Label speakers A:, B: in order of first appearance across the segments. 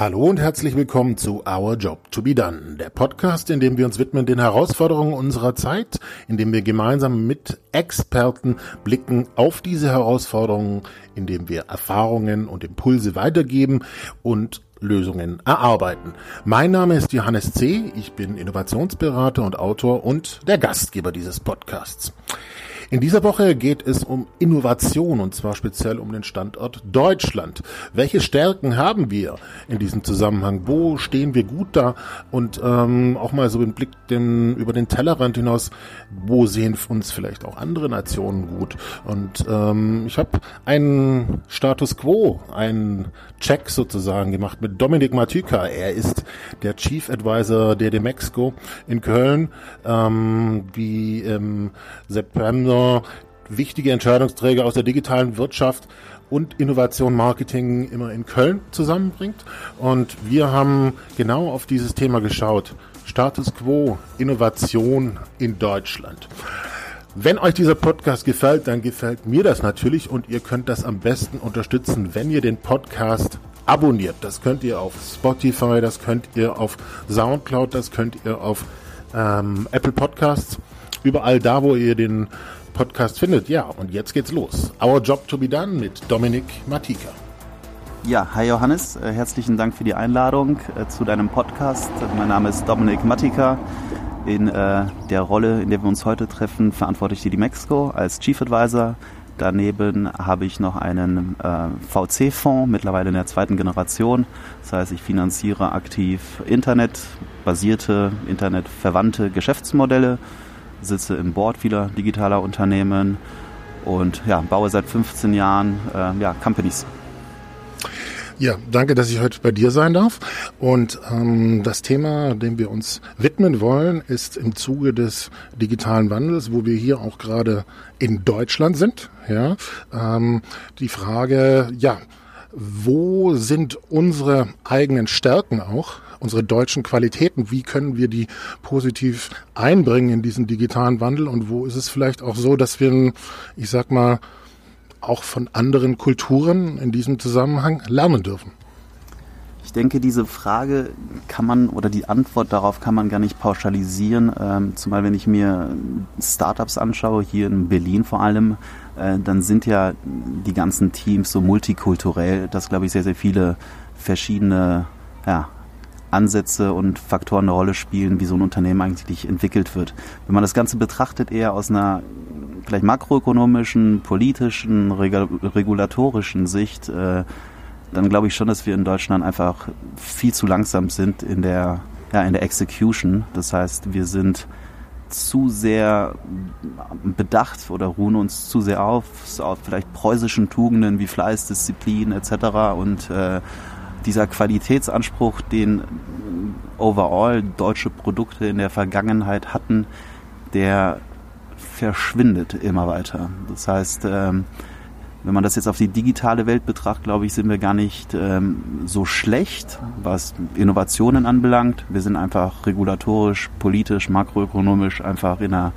A: Hallo und herzlich willkommen zu Our Job to be Done, der Podcast, in dem wir uns widmen den Herausforderungen unserer Zeit, in dem wir gemeinsam mit Experten blicken auf diese Herausforderungen, in dem wir Erfahrungen und Impulse weitergeben und Lösungen erarbeiten. Mein Name ist Johannes C., ich bin Innovationsberater und Autor und der Gastgeber dieses Podcasts. In dieser Woche geht es um Innovation und zwar speziell um den Standort Deutschland. Welche Stärken haben wir in diesem Zusammenhang? Wo stehen wir gut da? Und ähm, auch mal so den Blick den, über den Tellerrand hinaus, wo sehen uns vielleicht auch andere Nationen gut? Und ähm, ich habe einen Status Quo, einen Check sozusagen gemacht mit Dominik Matyka. Er ist der Chief Advisor der Demexco in Köln, ähm, wie im September wichtige Entscheidungsträger aus der digitalen Wirtschaft und Innovation Marketing immer in Köln zusammenbringt. Und wir haben genau auf dieses Thema geschaut. Status quo, Innovation in Deutschland. Wenn euch dieser Podcast gefällt, dann gefällt mir das natürlich und ihr könnt das am besten unterstützen, wenn ihr den Podcast abonniert. Das könnt ihr auf Spotify, das könnt ihr auf Soundcloud, das könnt ihr auf ähm, Apple Podcasts. Überall da, wo ihr den Podcast findet. Ja, und jetzt geht's los. Our Job to be Done mit Dominik Matika.
B: Ja, hi Johannes, äh, herzlichen Dank für die Einladung äh, zu deinem Podcast. Mein Name ist Dominik Matika. In äh, der Rolle, in der wir uns heute treffen, verantworte ich die Mexico als Chief Advisor. Daneben habe ich noch einen VC-Fonds, mittlerweile in der zweiten Generation. Das heißt, ich finanziere aktiv internetbasierte, internetverwandte Geschäftsmodelle sitze im Board vieler digitaler Unternehmen und ja, baue seit 15 Jahren äh, ja, Companies.
A: Ja, danke, dass ich heute bei dir sein darf. Und ähm, das Thema, dem wir uns widmen wollen, ist im Zuge des digitalen Wandels, wo wir hier auch gerade in Deutschland sind. Ja, ähm, die Frage, ja, wo sind unsere eigenen Stärken auch? Unsere deutschen Qualitäten, wie können wir die positiv einbringen in diesen digitalen Wandel und wo ist es vielleicht auch so, dass wir, ich sag mal, auch von anderen Kulturen in diesem Zusammenhang lernen dürfen?
B: Ich denke, diese Frage kann man oder die Antwort darauf kann man gar nicht pauschalisieren. Ähm, zumal wenn ich mir Startups anschaue, hier in Berlin vor allem, äh, dann sind ja die ganzen Teams so multikulturell, dass glaube ich sehr, sehr viele verschiedene ja, Ansätze und Faktoren eine Rolle spielen, wie so ein Unternehmen eigentlich entwickelt wird. Wenn man das Ganze betrachtet eher aus einer vielleicht makroökonomischen, politischen, regulatorischen Sicht, äh, dann glaube ich schon, dass wir in Deutschland einfach viel zu langsam sind in der, ja, in der Execution. Das heißt, wir sind zu sehr bedacht oder ruhen uns zu sehr auf, auf vielleicht preußischen Tugenden wie Fleiß, Disziplin etc. und äh, dieser Qualitätsanspruch, den overall deutsche Produkte in der Vergangenheit hatten, der verschwindet immer weiter. Das heißt, ähm, wenn man das jetzt auf die digitale Welt betrachtet, glaube ich, sind wir gar nicht ähm, so schlecht, was Innovationen anbelangt. Wir sind einfach regulatorisch, politisch, makroökonomisch einfach in einer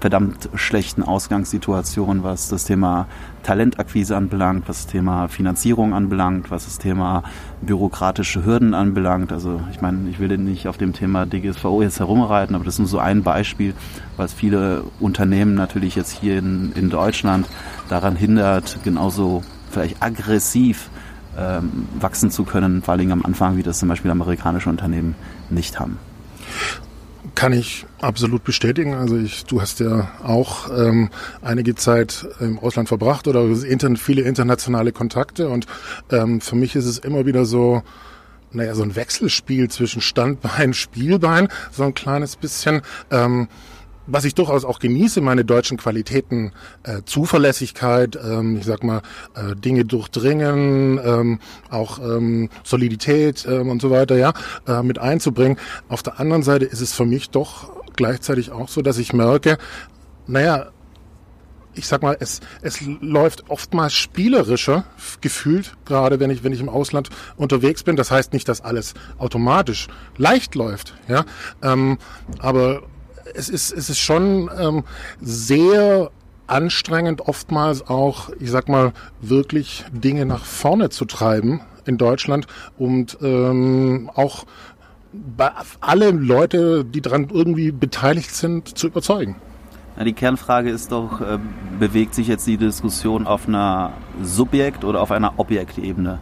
B: verdammt schlechten Ausgangssituation, was das Thema Talentakquise anbelangt, was das Thema Finanzierung anbelangt, was das Thema bürokratische Hürden anbelangt. Also ich meine, ich will nicht auf dem Thema DGSVO jetzt herumreiten, aber das ist nur so ein Beispiel, was viele Unternehmen natürlich jetzt hier in, in Deutschland daran hindert, genauso vielleicht aggressiv ähm, wachsen zu können, vor allem am Anfang, wie das zum Beispiel amerikanische Unternehmen nicht haben.
A: Kann ich absolut bestätigen. Also ich, du hast ja auch ähm, einige Zeit im Ausland verbracht oder inter, viele internationale Kontakte und ähm, für mich ist es immer wieder so, naja, so ein Wechselspiel zwischen Standbein, Spielbein, so ein kleines bisschen. Ähm, was ich durchaus auch genieße, meine deutschen Qualitäten, äh, Zuverlässigkeit, ähm, ich sag mal, äh, Dinge durchdringen, ähm, auch ähm, Solidität ähm, und so weiter, ja, äh, mit einzubringen. Auf der anderen Seite ist es für mich doch gleichzeitig auch so, dass ich merke, naja, ich sag mal, es, es läuft oftmals spielerischer gefühlt, gerade wenn ich, wenn ich im Ausland unterwegs bin. Das heißt nicht, dass alles automatisch leicht läuft, ja. Ähm, aber es ist, es ist schon ähm, sehr anstrengend, oftmals auch, ich sag mal, wirklich Dinge nach vorne zu treiben in Deutschland und ähm, auch alle Leute, die daran irgendwie beteiligt sind, zu überzeugen.
B: Ja, die Kernfrage ist doch, äh, bewegt sich jetzt die Diskussion auf einer Subjekt- oder auf einer Objektebene?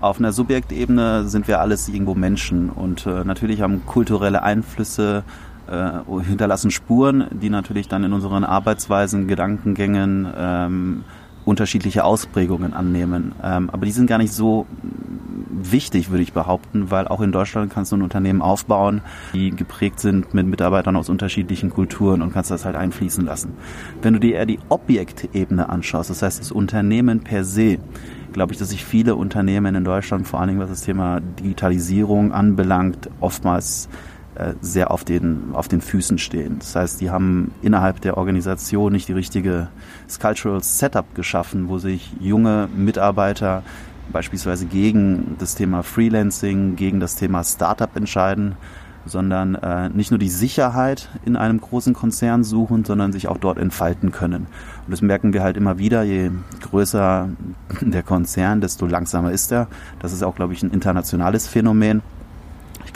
B: Auf einer Subjektebene sind wir alles irgendwo Menschen und äh, natürlich haben kulturelle Einflüsse äh, hinterlassen Spuren, die natürlich dann in unseren Arbeitsweisen, Gedankengängen ähm, unterschiedliche Ausprägungen annehmen. Ähm, aber die sind gar nicht so wichtig, würde ich behaupten, weil auch in Deutschland kannst du ein Unternehmen aufbauen, die geprägt sind mit Mitarbeitern aus unterschiedlichen Kulturen und kannst das halt einfließen lassen. Wenn du dir eher die Objektebene anschaust, das heißt das Unternehmen per se, glaube ich, dass sich viele Unternehmen in Deutschland, vor allen Dingen was das Thema Digitalisierung anbelangt, oftmals sehr auf den, auf den Füßen stehen. Das heißt, die haben innerhalb der Organisation nicht die richtige Cultural Setup geschaffen, wo sich junge Mitarbeiter beispielsweise gegen das Thema Freelancing, gegen das Thema Startup entscheiden, sondern äh, nicht nur die Sicherheit in einem großen Konzern suchen, sondern sich auch dort entfalten können. Und das merken wir halt immer wieder, je größer der Konzern, desto langsamer ist er. Das ist auch, glaube ich, ein internationales Phänomen.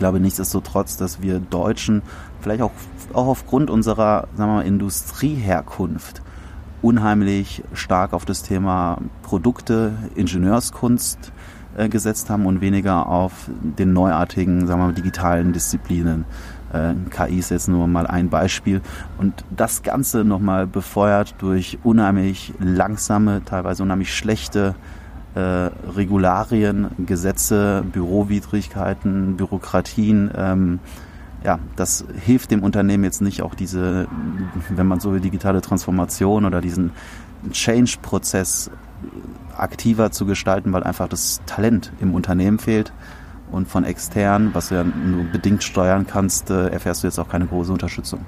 B: Ich glaube nichtsdestotrotz, dass wir Deutschen vielleicht auch, auch aufgrund unserer sagen wir mal, Industrieherkunft unheimlich stark auf das Thema Produkte, Ingenieurskunst äh, gesetzt haben und weniger auf den neuartigen, sagen wir mal, digitalen Disziplinen. Äh, KI ist jetzt nur mal ein Beispiel. Und das Ganze nochmal befeuert durch unheimlich langsame, teilweise unheimlich schlechte äh, Regularien, Gesetze, Bürowidrigkeiten, Bürokratien. Ähm, ja, das hilft dem Unternehmen jetzt nicht auch diese, wenn man so will, digitale Transformation oder diesen Change-Prozess aktiver zu gestalten, weil einfach das Talent im Unternehmen fehlt. Und von extern, was du ja nur bedingt steuern kannst, äh, erfährst du jetzt auch keine große Unterstützung.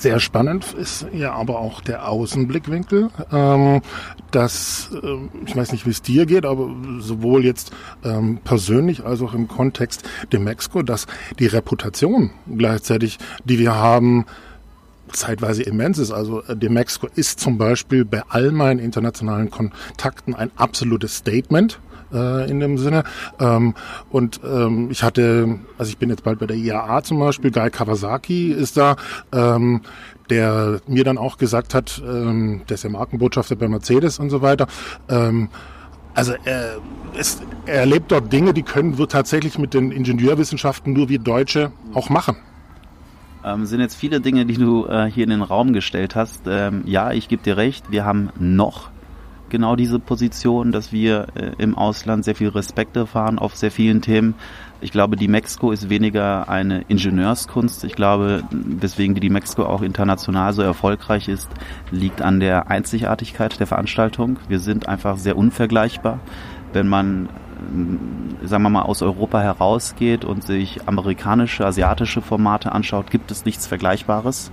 A: Sehr spannend ist ja aber auch der Außenblickwinkel, ähm, dass, äh, ich weiß nicht, wie es dir geht, aber sowohl jetzt ähm, persönlich als auch im Kontext der Mexiko, dass die Reputation gleichzeitig, die wir haben, zeitweise immens ist. Also äh, der Mexiko ist zum Beispiel bei all meinen internationalen Kontakten ein absolutes Statement äh, in dem Sinne. Ähm, und ähm, ich hatte, also ich bin jetzt bald bei der IAA zum Beispiel, Guy Kawasaki ist da, ähm, der mir dann auch gesagt hat, ähm, der ist ja Markenbotschafter bei Mercedes und so weiter, ähm, also er, es, er erlebt dort Dinge, die können wir tatsächlich mit den Ingenieurwissenschaften nur wir Deutsche auch machen.
B: Ähm, sind jetzt viele Dinge, die du äh, hier in den Raum gestellt hast. Ähm, ja, ich gebe dir recht, wir haben noch genau diese Position, dass wir äh, im Ausland sehr viel Respekt erfahren auf sehr vielen Themen. Ich glaube, die Mexiko ist weniger eine Ingenieurskunst. Ich glaube, weswegen die Mexiko auch international so erfolgreich ist, liegt an der Einzigartigkeit der Veranstaltung. Wir sind einfach sehr unvergleichbar. Wenn man, äh, sagen wir mal, aus Europa herausgeht und sich amerikanische, asiatische Formate anschaut, gibt es nichts Vergleichbares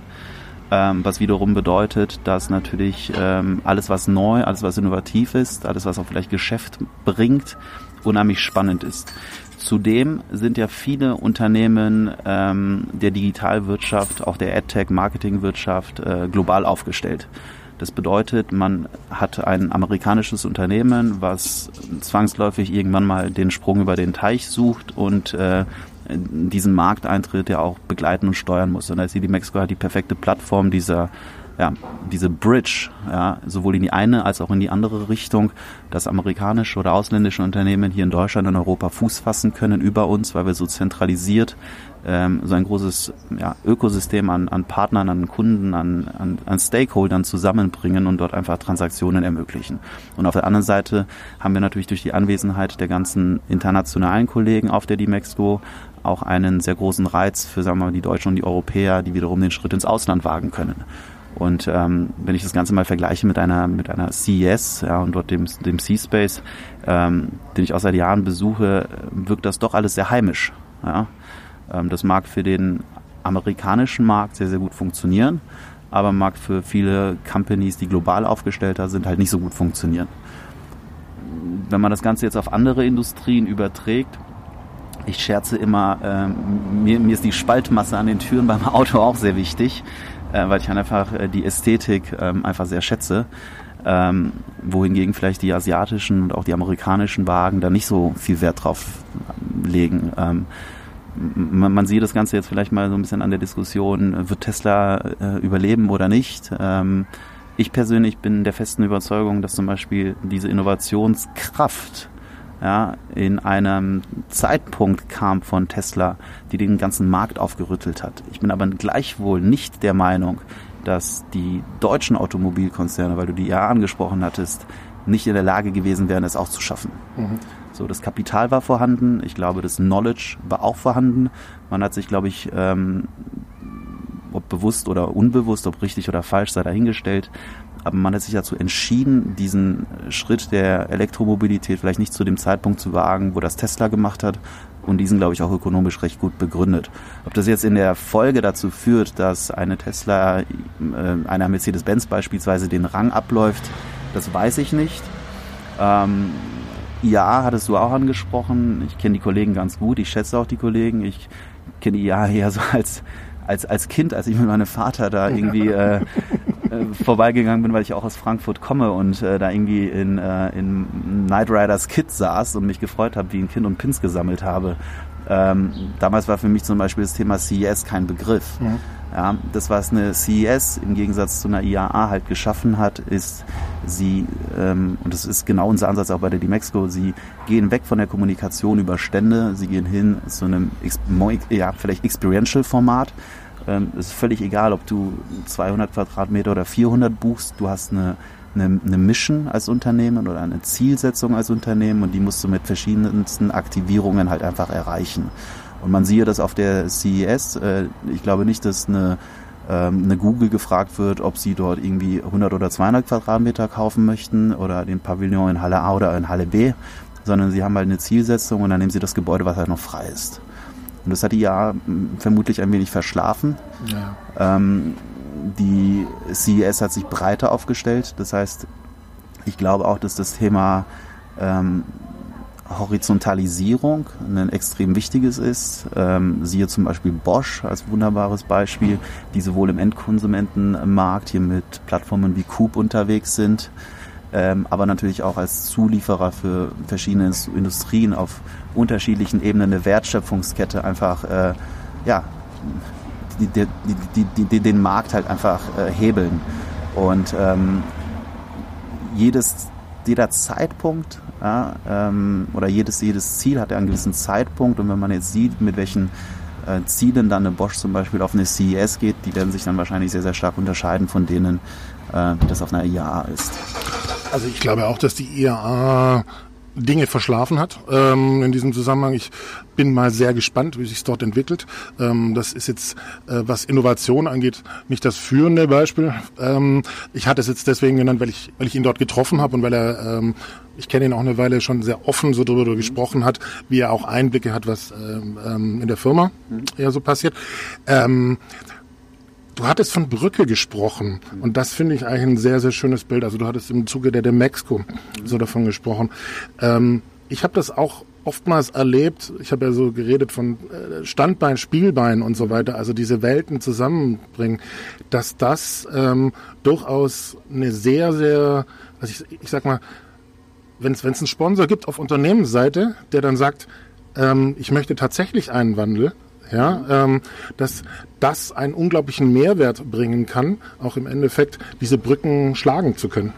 B: ähm, was wiederum bedeutet, dass natürlich ähm, alles, was neu, alles, was innovativ ist, alles, was auch vielleicht Geschäft bringt, unheimlich spannend ist. Zudem sind ja viele Unternehmen ähm, der Digitalwirtschaft, auch der AdTech, Marketingwirtschaft äh, global aufgestellt. Das bedeutet, man hat ein amerikanisches Unternehmen, was zwangsläufig irgendwann mal den Sprung über den Teich sucht und äh, diesen Markteintritt ja auch begleiten und steuern muss. Und da ist die Mexiko halt die perfekte Plattform dieser ja, diese Bridge, ja, sowohl in die eine als auch in die andere Richtung, dass amerikanische oder ausländische Unternehmen hier in Deutschland und Europa Fuß fassen können über uns, weil wir so zentralisiert ähm, so ein großes ja, Ökosystem an, an Partnern, an Kunden, an, an, an Stakeholdern zusammenbringen und dort einfach Transaktionen ermöglichen. Und auf der anderen Seite haben wir natürlich durch die Anwesenheit der ganzen internationalen Kollegen auf der Dimexco auch einen sehr großen Reiz für sagen wir mal, die Deutschen und die Europäer, die wiederum den Schritt ins Ausland wagen können. Und ähm, wenn ich das Ganze mal vergleiche mit einer mit einer CES ja, und dort dem, dem C-Space, ähm, den ich auch seit Jahren besuche, wirkt das doch alles sehr heimisch. Ja? Ähm, das mag für den amerikanischen Markt sehr, sehr gut funktionieren, aber mag für viele Companies, die global aufgestellter sind, halt nicht so gut funktionieren. Wenn man das Ganze jetzt auf andere Industrien überträgt, ich scherze immer, ähm, mir, mir ist die Spaltmasse an den Türen beim Auto auch sehr wichtig, äh, weil ich einfach äh, die Ästhetik ähm, einfach sehr schätze. Ähm, wohingegen vielleicht die asiatischen und auch die amerikanischen Wagen da nicht so viel Wert drauf legen. Ähm, man, man sieht das Ganze jetzt vielleicht mal so ein bisschen an der Diskussion, wird Tesla äh, überleben oder nicht? Ähm, ich persönlich bin der festen Überzeugung, dass zum Beispiel diese Innovationskraft ja, in einem Zeitpunkt kam von Tesla, die den ganzen Markt aufgerüttelt hat. Ich bin aber gleichwohl nicht der Meinung, dass die deutschen Automobilkonzerne, weil du die ja angesprochen hattest, nicht in der Lage gewesen wären, es auch zu schaffen. Mhm. So, das Kapital war vorhanden. Ich glaube, das Knowledge war auch vorhanden. Man hat sich, glaube ich, ähm, ob bewusst oder unbewusst, ob richtig oder falsch, sei dahingestellt. Aber man hat sich dazu entschieden, diesen Schritt der Elektromobilität vielleicht nicht zu dem Zeitpunkt zu wagen, wo das Tesla gemacht hat. Und diesen, glaube ich, auch ökonomisch recht gut begründet. Ob das jetzt in der Folge dazu führt, dass eine Tesla äh, einer Mercedes-Benz beispielsweise den Rang abläuft, das weiß ich nicht. Ähm, IA hattest du auch angesprochen. Ich kenne die Kollegen ganz gut. Ich schätze auch die Kollegen. Ich kenne IA eher so als, als, als Kind, als ich mit meinem Vater da irgendwie äh, vorbeigegangen bin, weil ich auch aus Frankfurt komme und äh, da irgendwie in, äh, in Night Riders Kit saß und mich gefreut habe, wie ein Kind und Pins gesammelt habe. Ähm, damals war für mich zum Beispiel das Thema CES kein Begriff. Mhm. Ja, das, was eine CES im Gegensatz zu einer IAA halt geschaffen hat, ist, sie, ähm, und das ist genau unser Ansatz auch bei der Dimexco, sie gehen weg von der Kommunikation über Stände, sie gehen hin zu einem, ja, vielleicht Experiential-Format. Ähm, es ist völlig egal, ob du 200 Quadratmeter oder 400 buchst, du hast eine, eine, eine Mission als Unternehmen oder eine Zielsetzung als Unternehmen und die musst du mit verschiedensten Aktivierungen halt einfach erreichen. Und man sieht das auf der CES. Äh, ich glaube nicht, dass eine, ähm, eine Google gefragt wird, ob sie dort irgendwie 100 oder 200 Quadratmeter kaufen möchten oder den Pavillon in Halle A oder in Halle B, sondern sie haben halt eine Zielsetzung und dann nehmen sie das Gebäude, was halt noch frei ist. Und das hat die ja vermutlich ein wenig verschlafen. Ja. Ähm, die CES hat sich breiter aufgestellt. Das heißt, ich glaube auch, dass das Thema ähm, Horizontalisierung ein extrem wichtiges ist. Ähm, siehe zum Beispiel Bosch als wunderbares Beispiel, die sowohl im Endkonsumentenmarkt hier mit Plattformen wie Coop unterwegs sind, ähm, aber natürlich auch als Zulieferer für verschiedene Industrien auf unterschiedlichen Ebenen der Wertschöpfungskette einfach äh, ja, die, die, die, den Markt halt einfach äh, hebeln. Und ähm, jedes, jeder Zeitpunkt ja, ähm, oder jedes, jedes Ziel hat ja einen gewissen Zeitpunkt und wenn man jetzt sieht, mit welchen äh, Zielen dann eine Bosch zum Beispiel auf eine CES geht, die werden sich dann wahrscheinlich sehr, sehr stark unterscheiden von denen, äh, wie das auf einer IAA ist.
A: Also ich glaube auch, dass die IAA Dinge verschlafen hat ähm, in diesem Zusammenhang. Ich bin mal sehr gespannt, wie sich dort entwickelt. Ähm, das ist jetzt, äh, was Innovation angeht, nicht das führende Beispiel. Ähm, ich hatte es jetzt deswegen genannt, weil ich, weil ich ihn dort getroffen habe und weil er, ähm, ich kenne ihn auch eine Weile schon sehr offen so darüber gesprochen hat, wie er auch Einblicke hat, was ähm, ähm, in der Firma mhm. eher so passiert. Ähm, Du hattest von Brücke gesprochen und das finde ich eigentlich ein sehr, sehr schönes Bild. Also du hattest im Zuge der Demexco so davon gesprochen. Ähm, ich habe das auch oftmals erlebt, ich habe ja so geredet von äh, Standbein, Spielbein und so weiter, also diese Welten zusammenbringen, dass das ähm, durchaus eine sehr, sehr, also ich, ich sag mal, wenn es einen Sponsor gibt auf Unternehmensseite, der dann sagt, ähm, ich möchte tatsächlich einen Wandel, ja, ähm, dass das einen unglaublichen Mehrwert bringen kann, auch im Endeffekt diese Brücken schlagen zu können.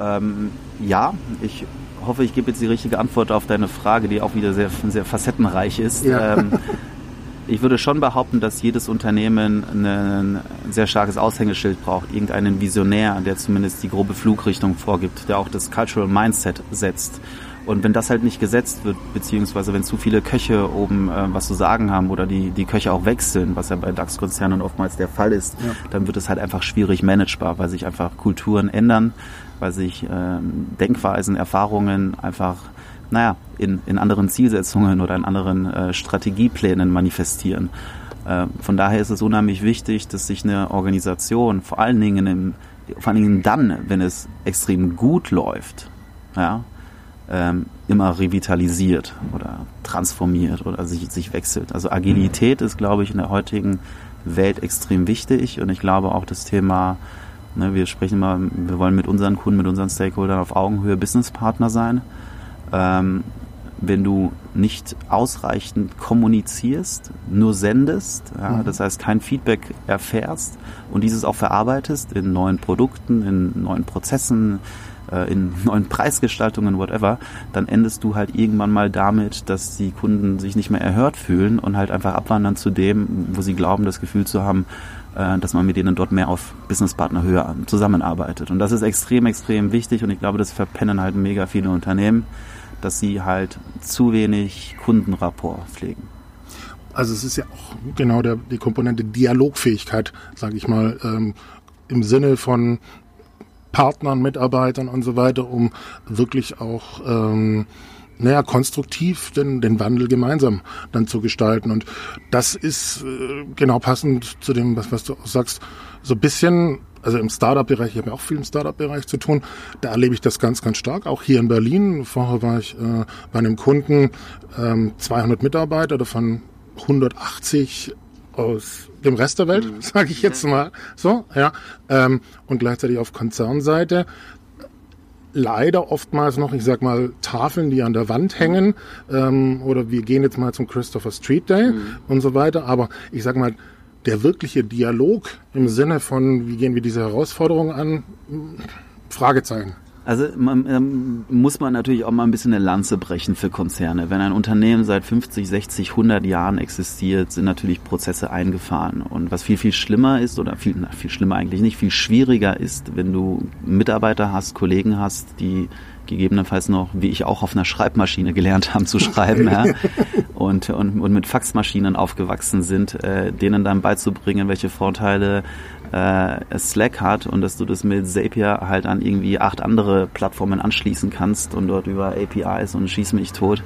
B: Ähm, ja, ich hoffe, ich gebe jetzt die richtige Antwort auf deine Frage, die auch wieder sehr, sehr facettenreich ist. Ja. Ähm, ich würde schon behaupten, dass jedes Unternehmen ein sehr starkes Aushängeschild braucht, irgendeinen Visionär, der zumindest die grobe Flugrichtung vorgibt, der auch das Cultural Mindset setzt. Und wenn das halt nicht gesetzt wird, beziehungsweise wenn zu viele Köche oben äh, was zu sagen haben oder die, die Köche auch wechseln, was ja bei DAX-Konzernen oftmals der Fall ist, ja. dann wird es halt einfach schwierig managebar, weil sich einfach Kulturen ändern, weil sich ähm, Denkweisen, Erfahrungen einfach naja, in, in anderen Zielsetzungen oder in anderen äh, Strategieplänen manifestieren. Äh, von daher ist es unheimlich wichtig, dass sich eine Organisation vor allen Dingen im, vor allen Dingen dann, wenn es extrem gut läuft, ja, ähm, immer revitalisiert oder transformiert oder sich, sich wechselt. Also Agilität ist, glaube ich, in der heutigen Welt extrem wichtig und ich glaube auch das Thema Ne, wir sprechen mal, wir wollen mit unseren Kunden, mit unseren Stakeholdern auf Augenhöhe Businesspartner sein. Ähm, wenn du nicht ausreichend kommunizierst, nur sendest, ja, mhm. das heißt kein Feedback erfährst und dieses auch verarbeitest in neuen Produkten, in neuen Prozessen, äh, in neuen Preisgestaltungen, whatever, dann endest du halt irgendwann mal damit, dass die Kunden sich nicht mehr erhört fühlen und halt einfach abwandern zu dem, wo sie glauben, das Gefühl zu haben, äh, dass man mit denen dort mehr auf Businesspartnerhöhe zusammenarbeitet. Und das ist extrem, extrem wichtig und ich glaube, das verpennen halt mega viele Unternehmen, dass sie halt zu wenig Kundenrapport pflegen.
A: Also es ist ja auch genau der, die Komponente Dialogfähigkeit, sage ich mal, ähm, im Sinne von Partnern, Mitarbeitern und so weiter, um wirklich auch ähm, naja, konstruktiv den, den Wandel gemeinsam dann zu gestalten. Und das ist äh, genau passend zu dem, was, was du auch sagst, so bisschen, also im Startup-Bereich, ich habe ja auch viel im Startup-Bereich zu tun, da erlebe ich das ganz, ganz stark. Auch hier in Berlin, vorher war ich äh, bei einem Kunden, ähm, 200 Mitarbeiter, davon 180 aus dem Rest der Welt, mhm. sage ich jetzt mal so, ja, ähm, und gleichzeitig auf Konzernseite leider oftmals noch, ich sag mal, Tafeln, die an der Wand hängen, ähm, oder wir gehen jetzt mal zum Christopher Street Day mhm. und so weiter, aber ich sag mal, der wirkliche Dialog im Sinne von, wie gehen wir diese Herausforderung an, Fragezeichen.
B: Also man, ähm, muss man natürlich auch mal ein bisschen eine Lanze brechen für Konzerne. Wenn ein Unternehmen seit 50, 60, 100 Jahren existiert, sind natürlich Prozesse eingefahren. Und was viel, viel schlimmer ist, oder viel, na, viel schlimmer eigentlich nicht, viel schwieriger ist, wenn du Mitarbeiter hast, Kollegen hast, die gegebenenfalls noch, wie ich auch auf einer Schreibmaschine gelernt haben zu schreiben, ja, und, und, und mit Faxmaschinen aufgewachsen sind, äh, denen dann beizubringen, welche Vorteile äh, Slack hat und dass du das mit Zapier halt an irgendwie acht andere Plattformen anschließen kannst und dort über APIs und schieß mich tot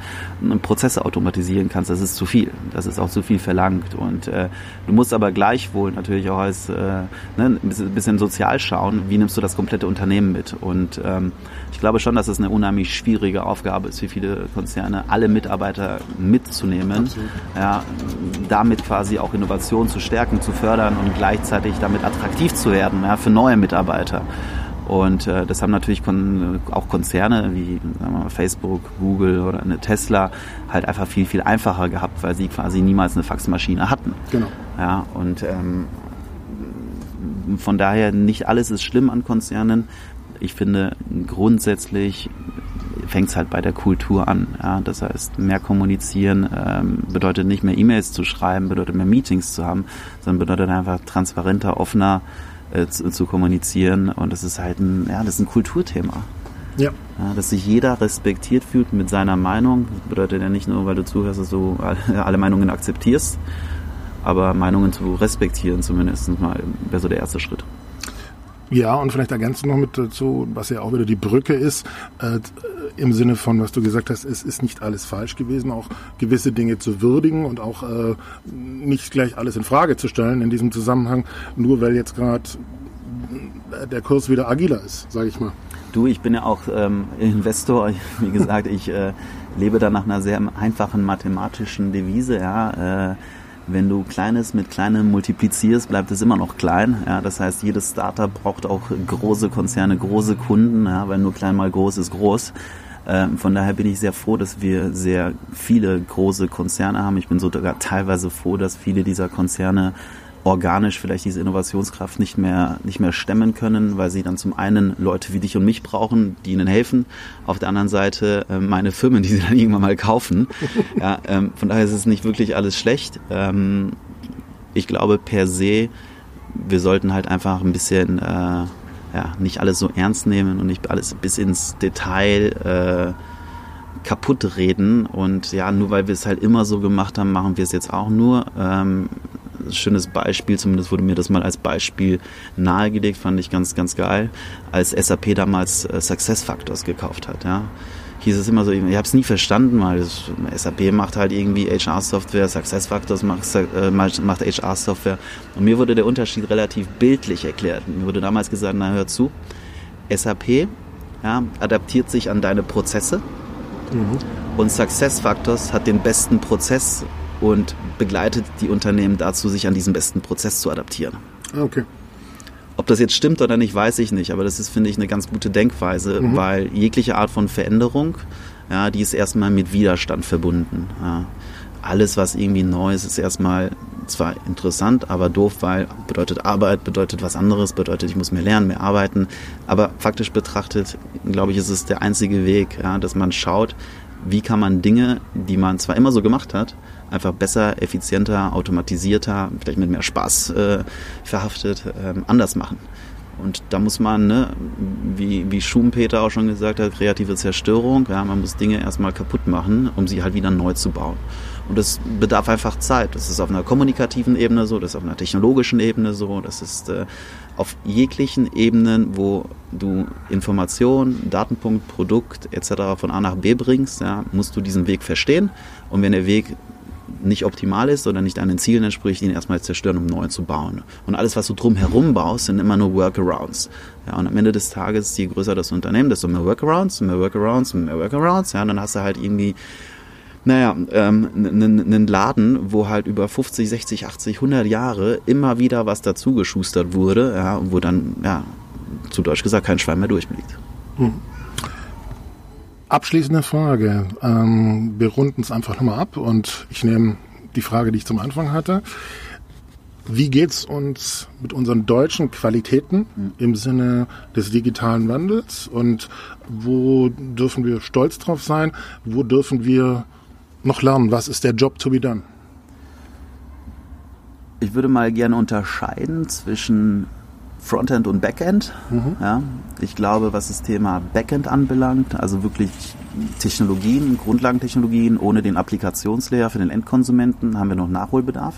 B: Prozesse automatisieren kannst, das ist zu viel. Das ist auch zu viel verlangt. Und äh, du musst aber gleichwohl natürlich auch als äh, ne, ein bisschen, sozial schauen, wie nimmst du das komplette Unternehmen mit. Und ähm, ich glaube schon, dass es eine unheimlich schwierige Aufgabe ist für viele Konzerne, alle Mitarbeiter mitzunehmen, Absolut. ja, damit quasi auch Innovation zu stärken, zu fördern und gleichzeitig damit attraktiv zu werden ja, für neue Mitarbeiter. Und äh, das haben natürlich kon auch Konzerne wie mal, Facebook, Google oder eine Tesla halt einfach viel, viel einfacher gehabt, weil sie quasi niemals eine Faxmaschine hatten. Genau. Ja, und ähm, von daher nicht alles ist schlimm an Konzernen. Ich finde grundsätzlich fängt es halt bei der Kultur an. Ja? Das heißt, mehr kommunizieren ähm, bedeutet nicht mehr E-Mails zu schreiben, bedeutet mehr Meetings zu haben, sondern bedeutet einfach transparenter, offener äh, zu, zu, kommunizieren. Und das ist halt ein, ja, das ist ein Kulturthema. Ja. ja. Dass sich jeder respektiert fühlt mit seiner Meinung. Das bedeutet ja nicht nur, weil du zuhörst, dass du alle Meinungen akzeptierst, aber Meinungen zu respektieren zumindest mal wäre so der erste Schritt.
A: Ja, und vielleicht ergänzt noch mit dazu, was ja auch wieder die Brücke ist, äh, im Sinne von, was du gesagt hast, es ist nicht alles falsch gewesen, auch gewisse Dinge zu würdigen und auch äh, nicht gleich alles in Frage zu stellen in diesem Zusammenhang, nur weil jetzt gerade der Kurs wieder agiler ist, sage ich mal.
B: Du, ich bin ja auch ähm, Investor. Wie gesagt, ich äh, lebe da nach einer sehr einfachen mathematischen Devise. Ja, äh, wenn du Kleines mit Kleinem multiplizierst, bleibt es immer noch klein. Ja, das heißt, jedes Startup braucht auch große Konzerne, große Kunden, ja, weil nur klein mal groß ist groß. Ähm, von daher bin ich sehr froh, dass wir sehr viele große Konzerne haben. Ich bin sogar teilweise froh, dass viele dieser Konzerne organisch vielleicht diese Innovationskraft nicht mehr, nicht mehr stemmen können, weil sie dann zum einen Leute wie dich und mich brauchen, die ihnen helfen, auf der anderen Seite äh, meine Firmen, die sie dann irgendwann mal kaufen. Ja, ähm, von daher ist es nicht wirklich alles schlecht. Ähm, ich glaube per se, wir sollten halt einfach ein bisschen, äh, ja, nicht alles so ernst nehmen und nicht alles bis ins Detail äh, kaputt reden. Und ja, nur weil wir es halt immer so gemacht haben, machen wir es jetzt auch nur. Ähm, schönes Beispiel, zumindest wurde mir das mal als Beispiel nahegelegt, fand ich ganz, ganz geil, als SAP damals äh, Success Factors gekauft hat. Ja. Hieß es immer so, ich habe es nie verstanden, weil das, SAP macht halt irgendwie HR-Software, Success Factors macht, äh, macht HR-Software. Und mir wurde der Unterschied relativ bildlich erklärt. Mir wurde damals gesagt, na hör zu, SAP ja, adaptiert sich an deine Prozesse mhm. und Success Factors hat den besten Prozess und begleitet die Unternehmen dazu, sich an diesen besten Prozess zu adaptieren.
A: Okay.
B: Ob das jetzt stimmt oder nicht, weiß ich nicht, aber das ist, finde ich, eine ganz gute Denkweise, mhm. weil jegliche Art von Veränderung, ja, die ist erstmal mit Widerstand verbunden. Ja. Alles, was irgendwie neu ist, ist erstmal zwar interessant, aber doof, weil bedeutet Arbeit, bedeutet was anderes, bedeutet, ich muss mehr lernen, mehr arbeiten. Aber faktisch betrachtet, glaube ich, ist es der einzige Weg, ja, dass man schaut, wie kann man Dinge, die man zwar immer so gemacht hat, einfach besser, effizienter, automatisierter, vielleicht mit mehr Spaß äh, verhaftet, ähm, anders machen. Und da muss man, ne, wie, wie Schumpeter auch schon gesagt hat, kreative Zerstörung, ja, man muss Dinge erstmal kaputt machen, um sie halt wieder neu zu bauen. Und das bedarf einfach Zeit. Das ist auf einer kommunikativen Ebene so, das ist auf einer technologischen Ebene so, das ist äh, auf jeglichen Ebenen, wo du Information, Datenpunkt, Produkt etc. von A nach B bringst, ja, musst du diesen Weg verstehen. Und wenn der Weg nicht optimal ist oder nicht deinen Zielen entspricht, ihn erstmal zerstören, um neu zu bauen. Und alles, was du drumherum baust, sind immer nur Workarounds. Ja, und am Ende des Tages, je größer das Unternehmen, desto mehr Workarounds, mehr Workarounds, mehr Workarounds. Ja, und dann hast du halt irgendwie naja, ähm, einen Laden, wo halt über 50, 60, 80, 100 Jahre immer wieder was dazugeschustert wurde, ja, und wo dann, ja, zu Deutsch gesagt, kein Schwein mehr durchblickt. Hm.
A: Abschließende Frage. Ähm, wir runden es einfach nochmal ab und ich nehme die Frage, die ich zum Anfang hatte. Wie geht's uns mit unseren deutschen Qualitäten im Sinne des digitalen Wandels und wo dürfen wir stolz drauf sein? Wo dürfen wir noch lernen? Was ist der Job to be done?
B: Ich würde mal gerne unterscheiden zwischen Frontend und Backend. Mhm. Ja, ich glaube, was das Thema Backend anbelangt, also wirklich Technologien, Grundlagentechnologien ohne den Applikationslayer für den Endkonsumenten, haben wir noch Nachholbedarf,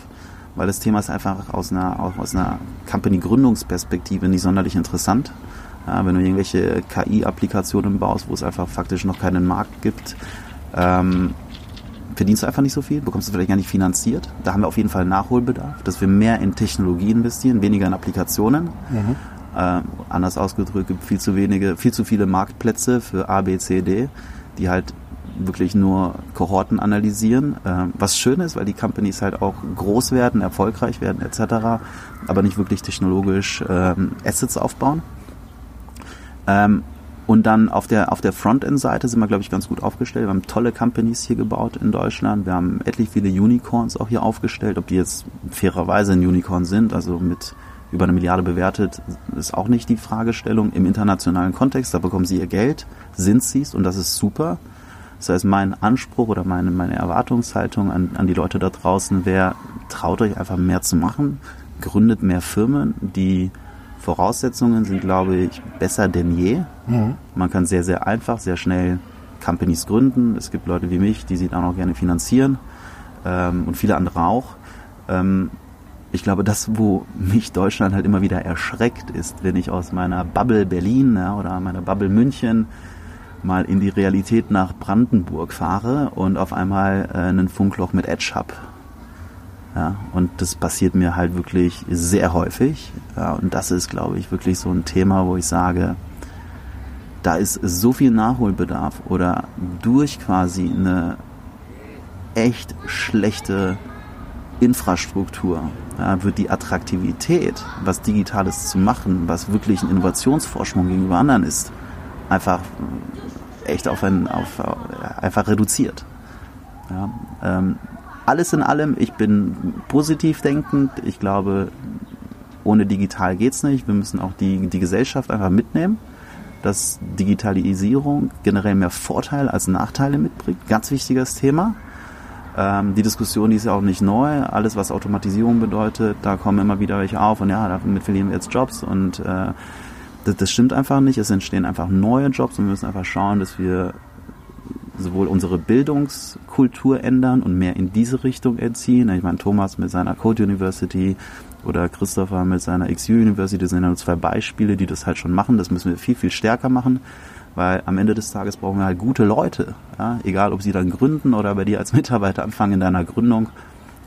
B: weil das Thema ist einfach aus einer, aus einer Company-Gründungsperspektive nicht sonderlich interessant. Ja, wenn du irgendwelche KI-Applikationen baust, wo es einfach faktisch noch keinen Markt gibt, ähm, verdienst du einfach nicht so viel, bekommst du vielleicht gar nicht finanziert. Da haben wir auf jeden Fall Nachholbedarf, dass wir mehr in Technologie investieren, weniger in Applikationen. Mhm. Äh, anders ausgedrückt, gibt viel zu wenige, viel zu viele Marktplätze für A, B, C, D, die halt wirklich nur Kohorten analysieren, äh, was schön ist, weil die Companies halt auch groß werden, erfolgreich werden etc., aber nicht wirklich technologisch ähm, Assets aufbauen. Ähm, und dann auf der, auf der Frontend-Seite sind wir, glaube ich, ganz gut aufgestellt. Wir haben tolle Companies hier gebaut in Deutschland. Wir haben etlich viele Unicorns auch hier aufgestellt. Ob die jetzt fairerweise ein Unicorn sind, also mit über eine Milliarde bewertet, ist auch nicht die Fragestellung. Im internationalen Kontext, da bekommen sie ihr Geld, sind sie es und das ist super. Das heißt, mein Anspruch oder meine, meine Erwartungshaltung an, an die Leute da draußen wäre, traut euch einfach mehr zu machen, gründet mehr Firmen, die Voraussetzungen sind, glaube ich, besser denn je. Mhm. Man kann sehr, sehr einfach, sehr schnell Companies gründen. Es gibt Leute wie mich, die sie dann auch gerne finanzieren ähm, und viele andere auch. Ähm, ich glaube, das, wo mich Deutschland halt immer wieder erschreckt, ist, wenn ich aus meiner Bubble Berlin ja, oder meiner Bubble München mal in die Realität nach Brandenburg fahre und auf einmal äh, einen Funkloch mit Edge habe ja, und das passiert mir halt wirklich sehr häufig. Ja, und das ist, glaube ich, wirklich so ein Thema, wo ich sage, da ist so viel Nachholbedarf oder durch quasi eine echt schlechte Infrastruktur ja, wird die Attraktivität, was Digitales zu machen, was wirklich ein Innovationsvorsprung gegenüber anderen ist, einfach echt auf ein, auf, einfach reduziert. Ja, ähm, alles in allem, ich bin positiv denkend. Ich glaube, ohne digital geht es nicht. Wir müssen auch die, die Gesellschaft einfach mitnehmen, dass Digitalisierung generell mehr Vorteile als Nachteile mitbringt. Ganz wichtiges Thema. Ähm, die Diskussion, die ist ja auch nicht neu. Alles, was Automatisierung bedeutet, da kommen immer wieder welche auf und ja, damit verlieren wir jetzt Jobs und äh, das, das stimmt einfach nicht. Es entstehen einfach neue Jobs und wir müssen einfach schauen, dass wir sowohl unsere Bildungskultur ändern und mehr in diese Richtung erziehen. Ich meine, Thomas mit seiner Code University oder Christopher mit seiner XU University, sind ja nur zwei Beispiele, die das halt schon machen. Das müssen wir viel, viel stärker machen, weil am Ende des Tages brauchen wir halt gute Leute. Ja? Egal, ob sie dann gründen oder bei dir als Mitarbeiter anfangen in deiner Gründung,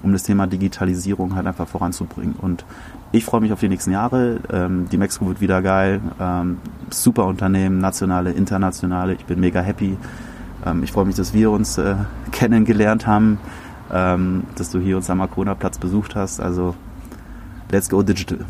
B: um das Thema Digitalisierung halt einfach voranzubringen. Und ich freue mich auf die nächsten Jahre. Ähm, die Mexiko wird wieder geil. Ähm, super Unternehmen, nationale, internationale. Ich bin mega happy. Ähm, ich freue mich, dass wir uns äh, kennengelernt haben, ähm, dass du hier uns am Makona-Platz besucht hast. Also, let's go digital.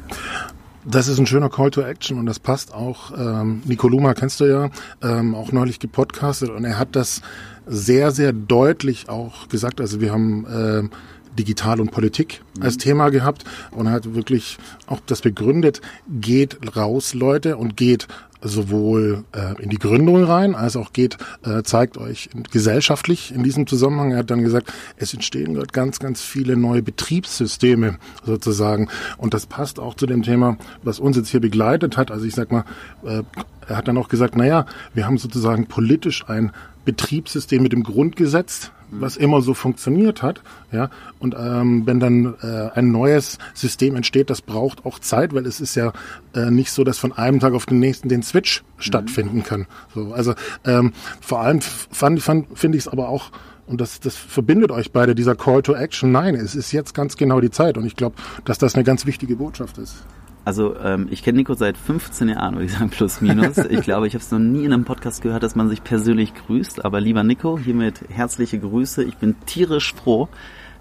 A: Das ist ein schöner Call to Action und das passt auch. Ähm, Nico Luma kennst du ja, ähm, auch neulich gepodcastet und er hat das sehr, sehr deutlich auch gesagt. Also wir haben äh, Digital und Politik mhm. als Thema gehabt und hat wirklich auch das begründet, geht raus, Leute, und geht sowohl äh, in die Gründung rein, als auch geht, äh, zeigt euch gesellschaftlich in diesem Zusammenhang. Er hat dann gesagt, es entstehen gerade ganz, ganz viele neue Betriebssysteme sozusagen. Und das passt auch zu dem Thema, was uns jetzt hier begleitet hat. Also ich sag mal, äh, er hat dann auch gesagt, naja, wir haben sozusagen politisch ein Betriebssystem mit dem Grundgesetz, was immer so funktioniert hat. Ja, und ähm, wenn dann äh, ein neues System entsteht, das braucht auch Zeit, weil es ist ja äh, nicht so, dass von einem Tag auf den nächsten den Switch mhm. stattfinden kann. So, also ähm, vor allem fand, fand, finde ich es aber auch und das, das verbindet euch beide, dieser Call to Action. Nein, es ist jetzt ganz genau die Zeit. Und ich glaube, dass das eine ganz wichtige Botschaft ist.
B: Also ähm, ich kenne Nico seit 15 Jahren, würde ich sagen, plus minus. Ich glaube, ich habe es noch nie in einem Podcast gehört, dass man sich persönlich grüßt. Aber lieber Nico, hiermit herzliche Grüße. Ich bin tierisch froh,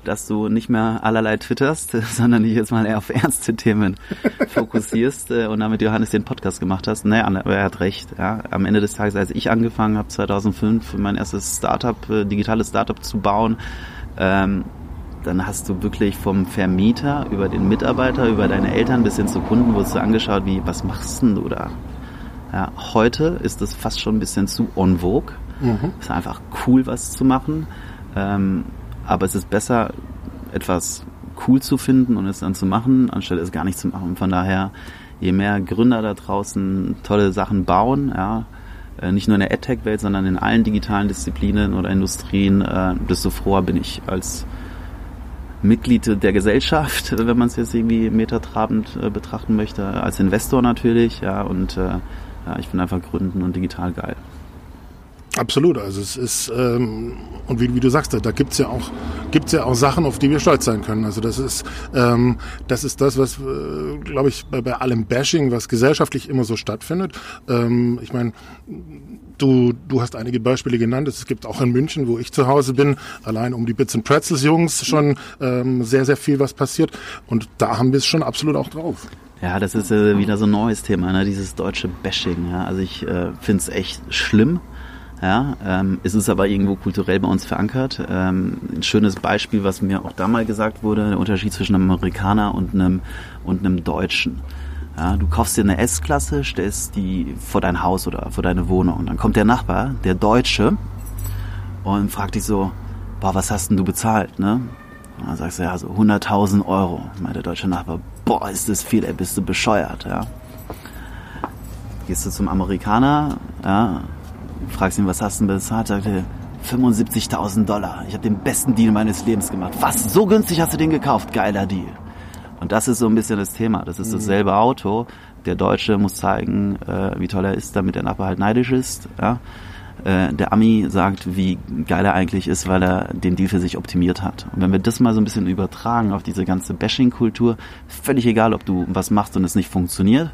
B: dass du nicht mehr allerlei twitterst, sondern dich jetzt mal eher auf ernste Themen fokussierst äh, und damit Johannes den Podcast gemacht hast. Naja, er hat recht. Ja. Am Ende des Tages, als ich angefangen habe, 2005, mein erstes Startup, äh, digitales Startup zu bauen, ähm, dann hast du wirklich vom Vermieter über den Mitarbeiter, über deine Eltern bis hin zu Kunden, wurdest du angeschaut, wie, was machst denn du da? Ja, heute ist es fast schon ein bisschen zu on vogue. Mhm. Es ist einfach cool, was zu machen. Ähm, aber es ist besser, etwas cool zu finden und es dann zu machen, anstelle es gar nicht zu machen. Von daher, je mehr Gründer da draußen tolle Sachen bauen, ja, äh, nicht nur in der AdTech-Welt, sondern in allen digitalen Disziplinen oder Industrien, äh, desto froher bin ich als Mitglied der Gesellschaft, wenn man es jetzt irgendwie metatrabend äh, betrachten möchte, als Investor natürlich, ja, und äh, ja, ich bin einfach gründen und digital geil.
A: Absolut, also es ist ähm, und wie, wie du sagst, da, da gibt's ja auch gibt's ja auch Sachen, auf die wir stolz sein können. Also das ist ähm, das ist das, was äh, glaube ich bei, bei allem Bashing, was gesellschaftlich immer so stattfindet. Ähm, ich meine, du du hast einige Beispiele genannt. Es gibt auch in München, wo ich zu Hause bin, allein um die Bits and Pretzels Jungs schon ähm, sehr sehr viel was passiert und da haben wir es schon absolut auch drauf.
B: Ja, das ist äh, wieder so ein neues Thema, ne? dieses deutsche Bashing. Ja? Also ich äh, finde es echt schlimm ja, ähm, es ist aber irgendwo kulturell bei uns verankert. Ähm, ein schönes Beispiel, was mir auch damals gesagt wurde, der Unterschied zwischen einem Amerikaner und einem, und einem Deutschen. Ja, du kaufst dir eine S-Klasse, stellst die vor dein Haus oder vor deine Wohnung. Und dann kommt der Nachbar, der Deutsche, und fragt dich so, boah, was hast denn du bezahlt, ne? Und dann sagst du, ja, so 100.000 Euro. Meint der deutsche Nachbar, boah, ist das viel, ey, bist du bescheuert, ja? Gehst du zum Amerikaner, ja, fragst ihn, was hast du denn bezahlt? Sagt er, 75.000 Dollar. Ich habe den besten Deal meines Lebens gemacht. Was? So günstig hast du den gekauft? Geiler Deal. Und das ist so ein bisschen das Thema. Das ist mhm. dasselbe Auto. Der Deutsche muss zeigen, äh, wie toll er ist, damit der Nachbar halt neidisch ist. Ja? Äh, der Ami sagt, wie geil er eigentlich ist, weil er den Deal für sich optimiert hat. Und wenn wir das mal so ein bisschen übertragen auf diese ganze Bashing-Kultur, völlig egal, ob du was machst und es nicht funktioniert,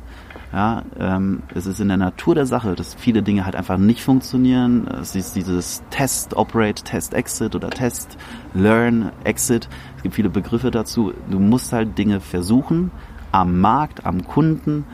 B: ja, ähm, es ist in der Natur der Sache, dass viele Dinge halt einfach nicht funktionieren. Es ist dieses Test, Operate, Test, Exit oder Test, Learn, Exit. Es gibt viele Begriffe dazu. Du musst halt Dinge versuchen am Markt, am Kunden,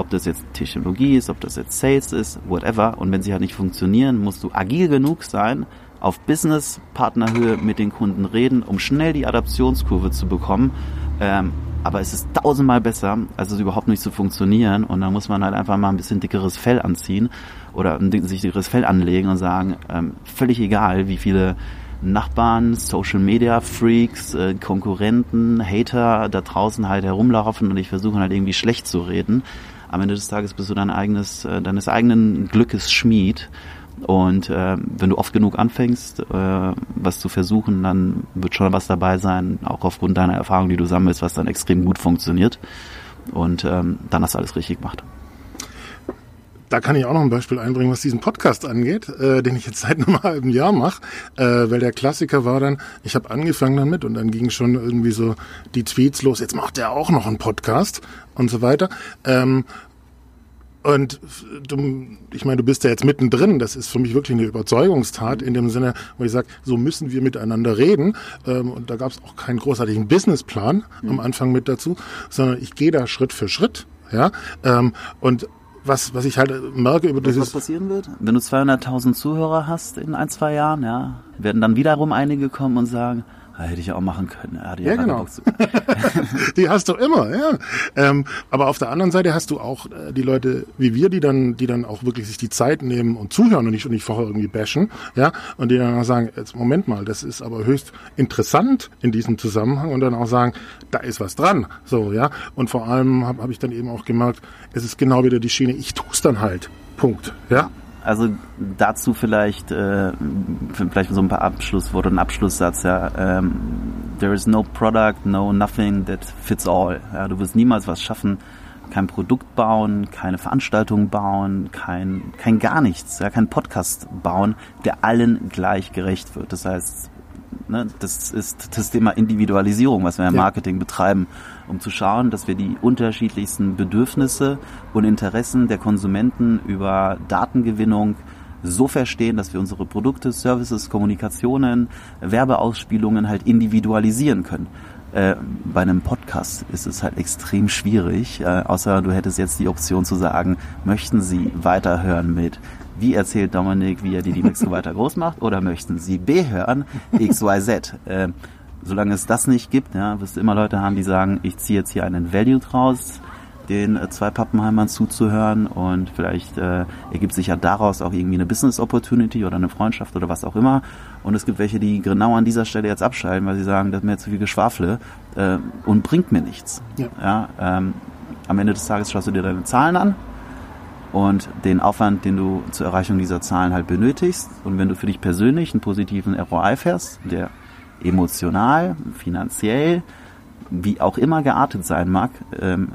B: ob das jetzt Technologie ist, ob das jetzt Sales ist, whatever. Und wenn sie halt nicht funktionieren, musst du agil genug sein, auf Business-Partnerhöhe mit den Kunden reden, um schnell die Adaptionskurve zu bekommen. Ähm, aber es ist tausendmal besser, als es überhaupt nicht zu funktionieren. Und dann muss man halt einfach mal ein bisschen dickeres Fell anziehen oder sich dickeres Fell anlegen und sagen, ähm, völlig egal, wie viele Nachbarn, Social Media Freaks, äh, Konkurrenten, Hater da draußen halt herumlaufen und ich versuche halt irgendwie schlecht zu reden. Am Ende des Tages bist du dein eigenes, äh, deines eigenen Glückes Schmied und äh, wenn du oft genug anfängst, äh, was zu versuchen, dann wird schon was dabei sein, auch aufgrund deiner Erfahrung, die du sammelst, was dann extrem gut funktioniert. Und ähm, dann hast du alles richtig gemacht.
A: Da kann ich auch noch ein Beispiel einbringen, was diesen Podcast angeht, äh, den ich jetzt seit einem halben Jahr mache, äh, weil der Klassiker war dann, ich habe angefangen damit und dann gingen schon irgendwie so die Tweets los, jetzt macht er auch noch einen Podcast und so weiter. Ähm, und du, ich meine, du bist ja jetzt mittendrin. Das ist für mich wirklich eine Überzeugungstat in dem Sinne, wo ich sage, so müssen wir miteinander reden. Ähm, und da gab es auch keinen großartigen Businessplan mhm. am Anfang mit dazu, sondern ich gehe da Schritt für Schritt. Ja, ähm, und was, was ich halt merke über dieses...
B: Was passieren wird? Wenn du 200.000 Zuhörer hast in ein, zwei Jahren, ja, werden dann wiederum einige kommen und sagen, hätte ich auch machen können. Ja,
A: ja genau. die hast du immer, ja. Ähm, aber auf der anderen Seite hast du auch äh, die Leute wie wir, die dann, die dann auch wirklich sich die Zeit nehmen und zuhören und nicht, und nicht vorher irgendwie bashen, ja, und die dann auch sagen, jetzt Moment mal, das ist aber höchst interessant in diesem Zusammenhang und dann auch sagen, da ist was dran, so, ja. Und vor allem habe hab ich dann eben auch gemerkt, es ist genau wieder die Schiene, ich tue es dann halt. Punkt, ja.
B: Also dazu vielleicht, äh, vielleicht so ein paar Abschlussworte, ein Abschlusssatz. Ja. Ähm, there is no product, no nothing that fits all. Ja, du wirst niemals was schaffen, kein Produkt bauen, keine Veranstaltung bauen, kein, kein gar nichts, ja, kein Podcast bauen, der allen gleich gerecht wird. Das heißt, ne, das ist das Thema Individualisierung, was wir im Marketing betreiben um zu schauen, dass wir die unterschiedlichsten Bedürfnisse und Interessen der Konsumenten über Datengewinnung so verstehen, dass wir unsere Produkte, Services, Kommunikationen, Werbeausspielungen halt individualisieren können. Äh, bei einem Podcast ist es halt extrem schwierig, äh, außer du hättest jetzt die Option zu sagen, möchten Sie weiterhören mit wie erzählt Dominik, wie er die Linux so weiter groß macht, oder möchten Sie B hören, XYZ. Äh, solange es das nicht gibt, ja, wirst du immer Leute haben, die sagen, ich ziehe jetzt hier einen Value draus, den äh, zwei Pappenheimern zuzuhören und vielleicht äh, ergibt sich ja daraus auch irgendwie eine Business Opportunity oder eine Freundschaft oder was auch immer. Und es gibt welche, die genau an dieser Stelle jetzt abschalten, weil sie sagen, das ist mir zu viel Geschwafle äh, und bringt mir nichts. Ja. ja ähm, am Ende des Tages schaust du dir deine Zahlen an und den Aufwand, den du zur Erreichung dieser Zahlen halt benötigst. Und wenn du für dich persönlich einen positiven ROI fährst, der emotional, finanziell, wie auch immer geartet sein mag, ähm,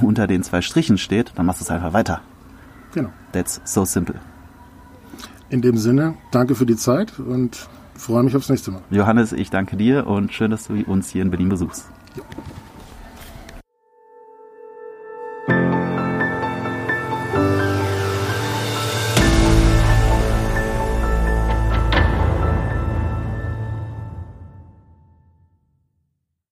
B: unter den zwei Strichen steht, dann machst du es einfach weiter.
A: Genau.
B: That's so simple.
A: In dem Sinne, danke für die Zeit und freue mich aufs nächste Mal.
B: Johannes, ich danke dir und schön, dass du uns hier in Berlin besuchst.